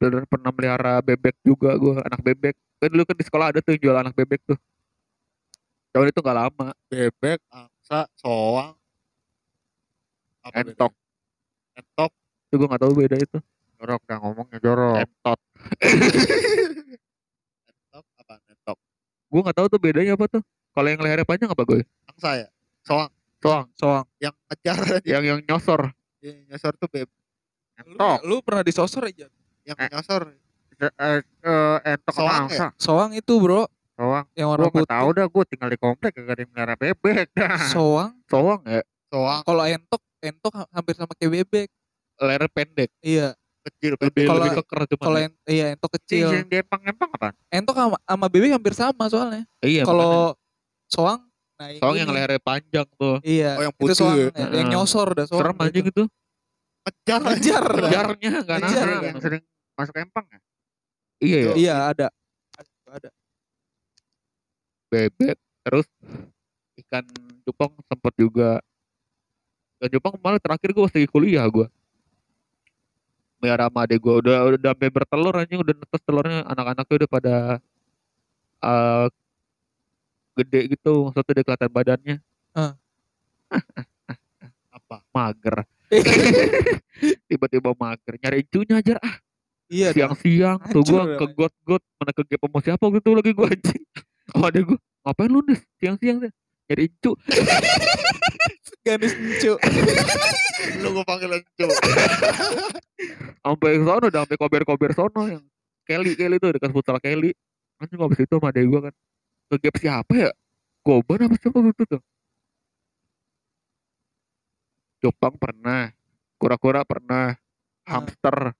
bener pernah melihara bebek juga gue anak bebek kan dulu kan di sekolah ada tuh yang jual anak bebek tuh Cuman itu gak lama Bebek, angsa, soang. Apa entok bedanya? Entok. itu gue gak tahu beda itu Jorok dah ngomongnya jorok. entot Entok apa? Entok. gue gak tahu tuh bedanya apa tuh kalau yang lehernya panjang apa gue Angsa ya? Soang. soang Soang. Yang ngejar aja. yang yang nyosor Yang nyosor tuh beb. Lu, Entok. lu pernah disosor aja? Yang Eh. nyosor. Eh, eh, entok sama Soang angsa. Soang itu bro, Soang. yang Gua warna nggak putih. tahu dah, gua tinggal di komplek gak ada melihara bebek dah. Soang. soang ya Soang Kalau entok, entok ha- hampir sama kayak bebek. leher pendek Iya. kecil. lebih. Kalau- lebih keker cuman Kalau ya. en- iya entok kecil. yang diempang-empang apa? Entok sama, sama bebek hampir sama soalnya. iya. Kalau soang, nah soang ini. yang lehernya panjang tuh Iya. Oh, yang itu putih soang ya? ya, yang Heeh. nyosor dah soang. serem itu aja. Ngejar. kejarnya gak Ngejar, nahan yang sering masuk empang ya? iya ya Iya ada. Ada. bebek terus ikan cupang sempet juga ikan cupang malah terakhir gue masih kuliah gue melihara sama adek gue udah udah sampai bertelur anjing udah netes telurnya anak-anaknya udah pada eh gede gitu maksudnya udah kelihatan badannya Apa? mager tiba-tiba mager nyari cunya aja ah Iya. siang-siang tuh namanya. ke got got mana ke gap siapa gitu lagi gue anjing oh adek gue ngapain lu nih siang-siang deh nyari cu Ganis encu. Lu gue panggil Encu. sampai sono udah sampai kober-kober sono yang Kelly Kelly tuh dekat futsal Kelly anjing habis itu sama adek gue kan ke gap siapa ya Goban apa siapa gitu tuh Jepang pernah kura-kura pernah Ah. hamster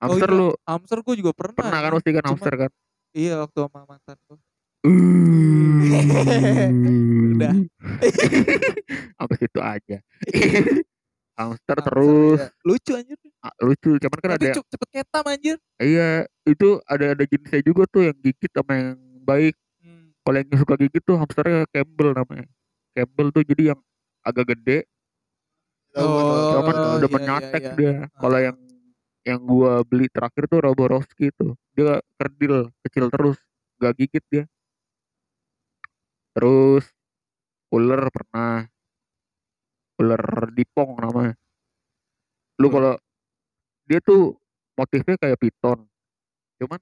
Oh hamster iya, lu Hamster gue juga pernah. pernah kan anjing. pasti kan hamster kan Iya waktu sama mantan gue. Udah. Sampai situ aja. Hamster terus iya. Lucu anjir. ah, lucu, cuman kan Tapi ada cepet ketam anjir. iya itu ada ada jenisnya juga tuh yang gigit sama yang baik. Hmm. Kalau yang suka gigit tuh hamsternya Campbell namanya. Campbell tuh jadi yang agak gede, Oh, cuman iya, udah iya, menyatek iya. dia. Kalau Ah. yang yang gua beli terakhir tuh Roborowski tuh, dia kerdil kecil terus, gak gigit dia. Terus ular pernah, ular dipong namanya. Lu kalau dia tuh motifnya kayak piton, cuman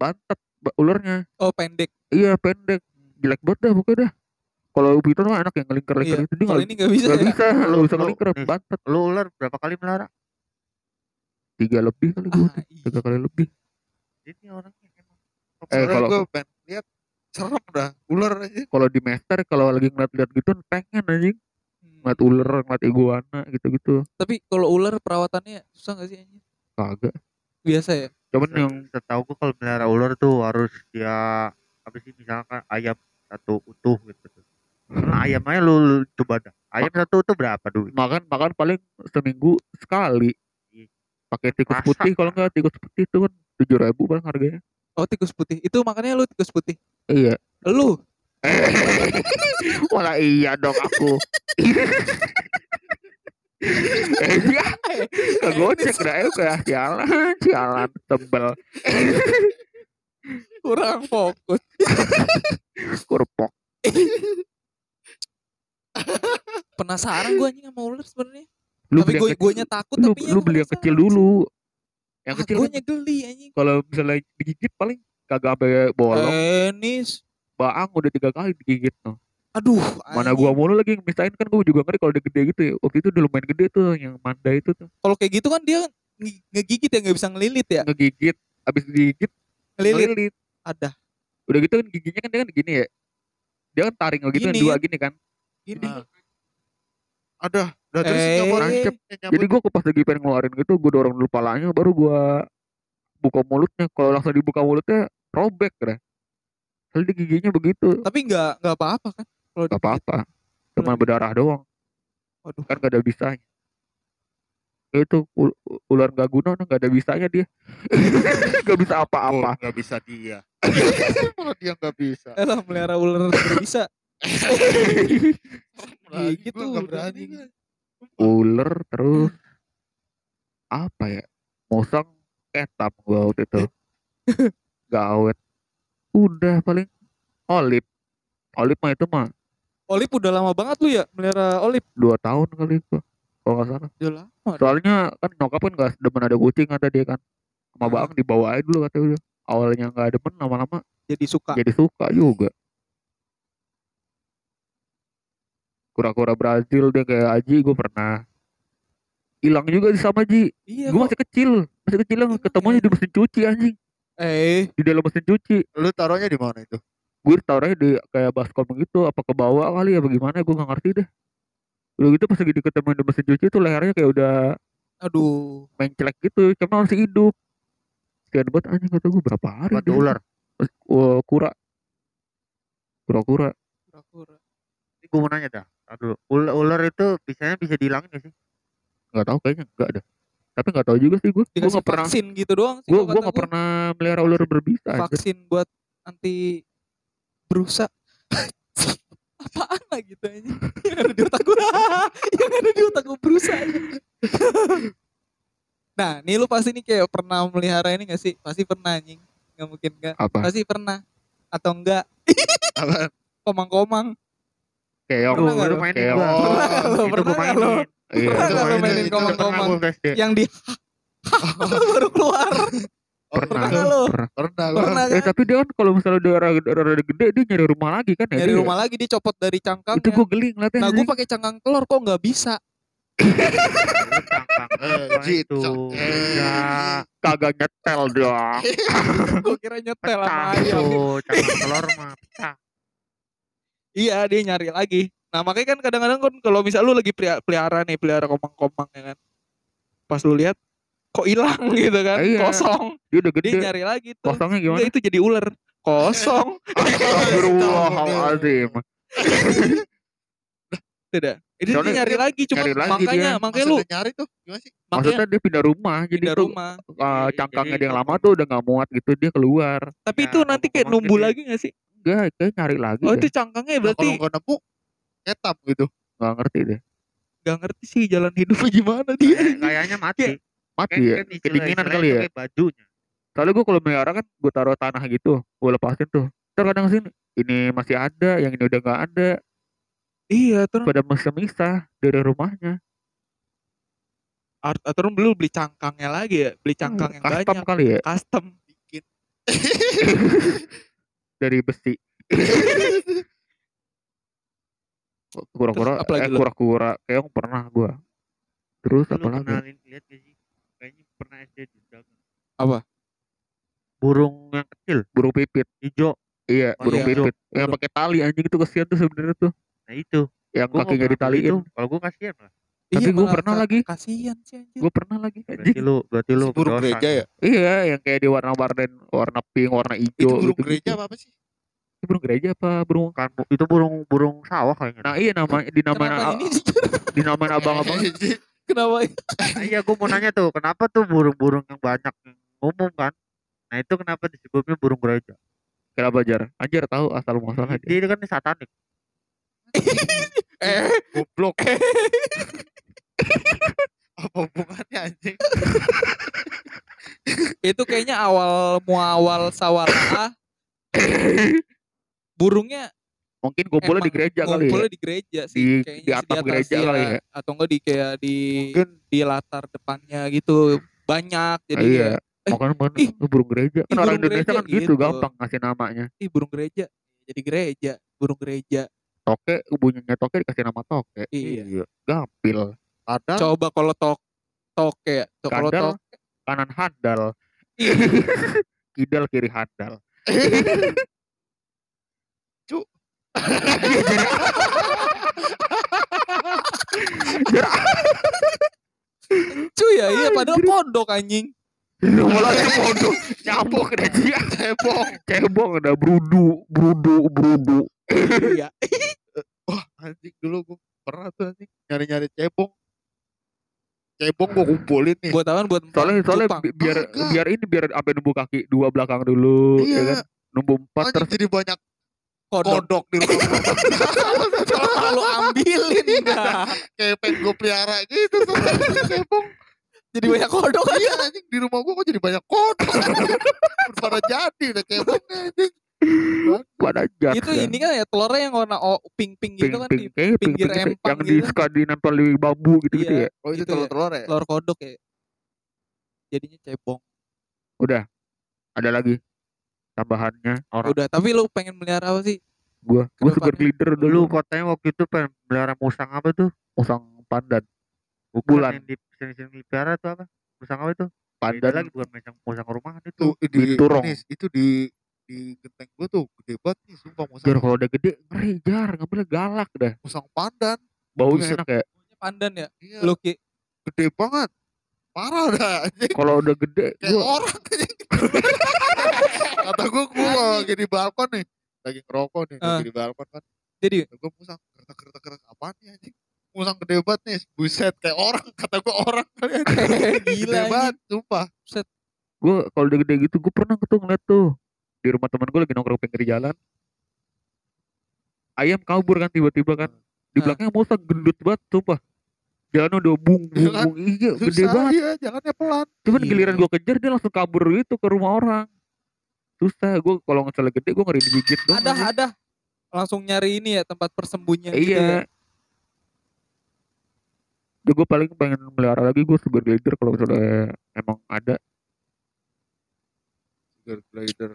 bantet ba- ularnya. Oh pendek. Iya pendek, jelek banget dah pokoknya dah. Kalau piton mah enak yang ngelingker-lingker Iya. itu dia Kalau nggak ini nggak bisa. nggak ya. bisa, Lu- nggak bisa ngelingker, nih. bantet Lu ular berapa kali melihara? tiga lebih kali gua, Ah, iya. tiga kali lebih. Ini orangnya emang. Eh, kalau- gue pengen lihat serem dah ular aja. Kalau di master kalau lagi ngeliat-liat gitu pengen anjing Hmm. ngeliat ular, ngeliat iguana gitu-gitu. Tapi kalau ular perawatannya susah gak sih anjir? Kagak. Biasa ya. Cuman yang setahu gua kalau melihara ular tuh harus dia apa sih misalkan ayam satu utuh gitu tuh. Nah, ayam aja lu, lu coba dah. Ayam satu utuh berapa duit? makan makan paling seminggu sekali. Iya. Pakai tikus Rasa. putih kalau enggak tikus putih itu kan tujuh ribu paling harganya. Oh tikus putih. Itu makanya lu tikus putih. Iya. Lu. Wala iya dong aku. eh iya kegocek dah eh kayak sialan sialan tebel. Kurang fokus. Kurpok. Penasaran gue anjing sama ular sebenarnya. Lu tapi gue gue takut lu, tapi lu beli yang kecil dulu. Yang kecil gue kan geli anjing. kalau misalnya digigit paling kagak sampai bolong. Enis baang udah tiga kali digigit no. Aduh mana gua mulu lagi yang misahin kan gua juga ngeri kalau udah gede gitu ya. Waktu itu udah lumayan gede tuh yang manda itu tuh. Kalau kayak gitu kan dia nge- ngegigit ya nggak bisa ngelilit ya? Ngegigit abis digigit ngelilit. ngelilit. Ada udah gitu kan giginya kan dia kan gini ya. Dia kan taring gitu kan Gini. dua kan? gini kan. Gini. Nah. Ada. Udah terus Eh. nyamuk Nancep. jadi gua pas lagi pengen ngeluarin gitu gua dorong dulu palanya baru gua buka mulutnya. Kalau langsung dibuka mulutnya robek deh Soalnya di giginya begitu. Tapi nggak nggak apa-apa kan kalau gak apa-apa. cuma berdarah doang. Waduh. kan gak ada bisanya. Itu ul- ular gak guna gak ada bisanya dia. Gak bisa Oh, apa-apa nggak bisa dia. Malah dia nggak bisa. Eh lah melihara ular berbisa Lagi gitu nggak udah berani. ular terus. Apa ya? Musang ketam gua waktu itu. Gawet. Udah paling olip olip mah itu mah Olip udah lama banget lu ya melihara olip dua tahun kali gua kalau nggak salah. Udah lama soalnya kan nyokap kan gak demen ada kucing kata dia kan. Sama Hmm. bang dibawa aja dulu katanya udah awalnya nggak demen lama-lama jadi suka. jadi suka juga. Kura-kura Brazil dia kayak Aji gue pernah. Hilang juga di sama Ji iya gue masih kecil masih kecil yang Gimana ketemunya ya? di mesin cuci anjing. Eh. Di dalam mesin cuci. Lu taruhnya di mana itu? Gue taruhnya di kayak baskom gitu apa ke bawah kali ya bagaimana gue nggak ngerti deh. Udah gitu pas lagi diketemuin di mesin cuci tuh lehernya kayak udah aduh. menclek gitu cuma masih hidup. Sekian buat anjing kata gue berapa hari Batu ular. Wah, kura. Kura-kura. Kura-kura. Ini gue mau nanya dah. Dulu. Ular, ular itu bisanya bisa dihilangin gak sih? nggak tahu kayaknya enggak ada tapi nggak tahu juga sih gue gue nggak pernah vaksin gitu doang sih gue gue nggak pernah melihara ular berbisa vaksin buat anti berusak apaan lah gitu aja yang ada di otak gue yang ada di otak gue berusak aja. nah nih lu pasti nih kayak pernah melihara ini gak sih? Pasti pernah anjing. Nggak mungkin enggak apa? Pasti pernah. Atau enggak komang-komang. Keong. Pernah itu lu? mainin Keong. Pernah nggak lu? Pernah nggak lu? mainin. iya Pernah nggak lu mainin. komang-komang yang di baru keluar Oh, pernah pernah lu? pernah Pernah pernah eh kan tapi dia kan kalau misalnya udah rada, rada gede dia nyari rumah lagi kan ya dari dia? rumah lagi dia copot dari cangkangnya itu gue geli ngeliatnya nah gue pakai cangkang telur kok nggak bisa cangkang. Eh, Apa Jit, itu? cang- eh, Ya, kagak nyetel dong gue kira nyetel sama ayam. Cangkang telur mah pecah. iya dia nyari lagi nah makanya kan kadang-kadang kan kalau misal lu lagi pelihara, pelihara nih pelihara komang-komang ya kan pas lu lihat kok hilang gitu kan? Iya. kosong. Dia udah dia gede nyari lagi tuh. Kosongnya Enggak, gimana itu jadi ular. Kosong. Astagfirullahaladzim. Tidak. Itu dia nyari lagi cuma nyari lagi makanya dia. makanya lu Maksudnya nyari tuh gimana sih? makanya maksudnya dia pindah rumah jadi pindah tuh rumah. uh, cangkangnya dia yang lama tuh udah nggak muat gitu dia keluar. Tapi Ya, itu nanti kayak gede. lagi gak sih? Enggak kayak nyari lagi oh deh. itu cangkangnya Nah, berarti kalau nggak nemu, ngetap gitu. nggak ngerti deh nggak ngerti sih jalan hidupnya gimana dia. Kayak- Kayaknya mati. Mati Kan- ya kan kedinginan kali ya. bajunya. soalnya gue kalau melihara kan gue taruh tanah gitu gue lepasin tuh. Terkadang sini ini masih ada yang ini udah nggak ada. Iya terus? Pada misah-misah dari rumahnya. Art atau belum beli cangkangnya lagi ya? Beli cangkang yang custom banyak. kali ya? Custom Bikin. dari besi. Kura-kura eh kura-kura keong pernah gua. Terus apa lagi? lihat sih? Pernah SD di Dagang. Apa? Burung yang kecil, burung pipit hijau. iya Oh, burung iya. pipit yang Burung. pakai tali anjing itu kesian tuh sebenarnya tuh Nah itu. yang Gua kakinya pernah beli ditaliin itu. Kalau gua kasihan lah. Tapi Iya, gua malah pernah lagi. kasihan sih anjir gua pernah lagi Berarti anjing lu, berarti lu burung gereja ya? iya yang kayak di warna-warna warna pink warna Itu hijau burung gitu, gereja apa, apa sih? Itu burung gereja apa burung bu- itu burung burung sawah kayaknya. nah iya nama dinamain dinamain abang-abang kenapa Nah, iya gua mau nanya tuh, kenapa tuh burung-burung yang banyak yang umum kan? Nah itu kenapa disebutnya burung gereja? kenapa jar anjir tahu asal muasalnya dia Dia kan satanik. eh Goblok. Apa hubungannya anjing? Itu kayaknya awal muawal sawara. Burungnya Mungkin kumpulnya di emang gereja kali ya. ngumpulnya di gereja sih Di- kayaknya di atap atas, gereja iya. kali ya. Atau enggak di kayak di Mungkin di latar depannya gitu. Banyak jadi iya. eh, Makanya mana ih, lu burung gereja. Kan ih, orang Indonesia gereja kan gitu, gitu. gampang ngasih namanya. ih burung gereja. Jadi gereja, burung gereja. Toke, bunyinya toke dikasih nama toke. Iya. Gampil. kadang Coba kalau tok toke ya. Tuh, Kalau Kadal. tok Kanan handal. Kidal kiri handal. Cuk. Cuy ya iya padahal kodok anjing. Malah bodoh. Nyambung ke dia. cebong. Cebong ada brudu, brudu, brudu. Iya. Wah anjing dulu gue pernah tuh anjing nyari-nyari cebong. Cebong gue kumpulin nih. Buat apaan buat Soalnya soalnya biar biar ini biar sampai numbu kaki dua belakang dulu, ya kan? Iya. Numbu empat Anjing terus jadi banyak kodok. kodok di rumah. Kalau ambilin dah. Kayak pengen gue pelihara gitu tuh cebong. Jadi banyak kodok. Iya anjing di rumah gue kok jadi banyak kodok. Pada jadi udah cebongnya anjing. pada jat. Itu ini kan ya telurnya yang warna o- pink-pink gitu pink, kan ping, di ping, pinggir ping, empang yang di gitu. suka dinempel di bambu gitu-gitu Iya. ya. Oh itu Gitu ya. telur-telur ya? telur kodok ya. Jadinya cebong. Udah. Ada lagi tambahannya orang Udah, tapi lu pengen melihara apa sih? gua. Gua Ke depannya. glider Dulu katanya waktu itu pengen melihara musang apa tuh? musang pandan. Bulan. yang di sini-sini pelihara tuh apa? Musang apa itu? Pandan lagi bukan musang musang rumahan itu. Tuh di Binturong. Nis, itu di di genteng gue tuh gede banget nih sumpah musang Jar kalau udah gede ngeri jar ngambilnya galak dah. musang pandan Baunya Buset. enak ya. Punya pandan ya? iya Lu Ki. gede banget parah dah Kalau udah gede kayak gua orang kata gue gue lagi di balkon nih lagi ngerokok nih lagi di balkon kan Jadi gue musang kereta kereta kereta apaan nih anjing musang gede banget nih buset kayak orang kata gue orang kali gila gede banget sumpah gua kalau udah gede gitu gua pernah tuh ngeliat tuh di rumah temen gua lagi nongkrong pinggir jalan. Ayam kabur kan tiba-tiba kan. Di Ah. belakangnya musang gendut banget sumpah. Jalan udah bung Iya bung bung iya gede banget. ya jalannya pelan Cuman Iya. giliran gua kejar dia langsung kabur gitu ke rumah orang. Susah gua kalau nggak salah gede gua ngeri digigit dong. Ada ada. Langsung nyari ini ya tempat persembunyian gitu ya. Iya. Jadi gue paling pengen melihara lagi gue sugar glider kalau misalnya emang ada sugar glider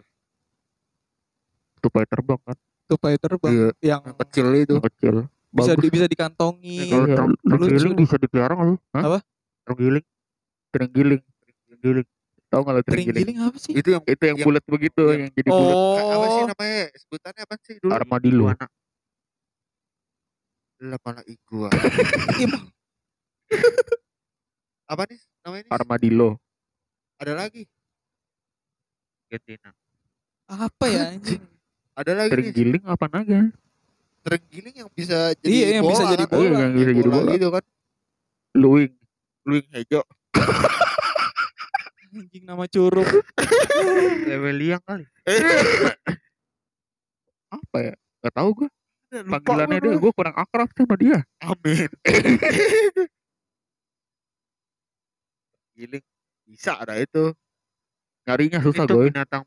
tupai terbang kan Tupai terbang Iya, yang yang kecil itu yang kecil. bisa Bagus. di, bisa dikantongi. Kalau Iya, terenggiling bisa dipelihara nggak lu? Hah? Apa? Terenggiling. Terenggiling. Terenggiling. Tahu lu terenggiling? Terenggiling apa sih? itu yang Itu yang Yang- bulat begitu, yang- yang jadi bulat. Kayak apa sih Oh, namanya sebutannya apa sih dulu Armadillo. anak lah malah igua Im- apa nih namanya Armadillo. ada lagi Argentina. apa ya anjing? ada lagi Terenggiling apa naga? terenggiling yang bisa jadi Iya, yang bola bisa jadi kan? bola. Iya, yang bisa jadi bola. gitu kan Luing. luing hejo Anjing nama curug. Level liang kali. Apa ya? Gak tahu gue. Panggilannya gua dia. Gue kurang akrab sama dia. amin giling bisa ada itu Nyarinya susah itu gue. binatang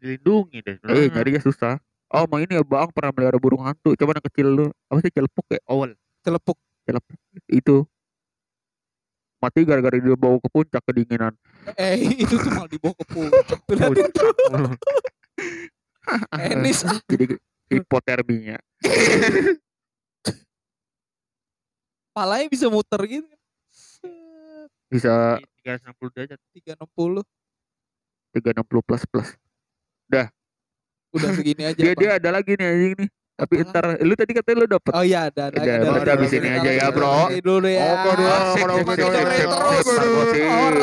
dilindungi deh. Eh, nyarinya susah. Oh, mau ini ya Bang pernah melihara burung hantu. Coba yang kecil lu. Apa sih celepuk ya? Owl. Celepuk. Itu. Mati gara-gara dia bawa ke puncak kedinginan. Eh, itu tuh malah dibawa ke puncak. Tuh liatin tuh. Enis. Jadi hipoterminya. Palanya bisa muter gitu. Bisa 360 derajat. 360. 360 plus plus. Udah segini aja. Dia Pak. dia ada lagi nih anjing nih. Tapi Apaan? ntar lu tadi katanya lu dapet. Oh iya ada. Udah, ada, berarti habis ini aja ya, bro. Dulu ya. Oke, dulu. Sip, sip, Oke, sip, oke, sip.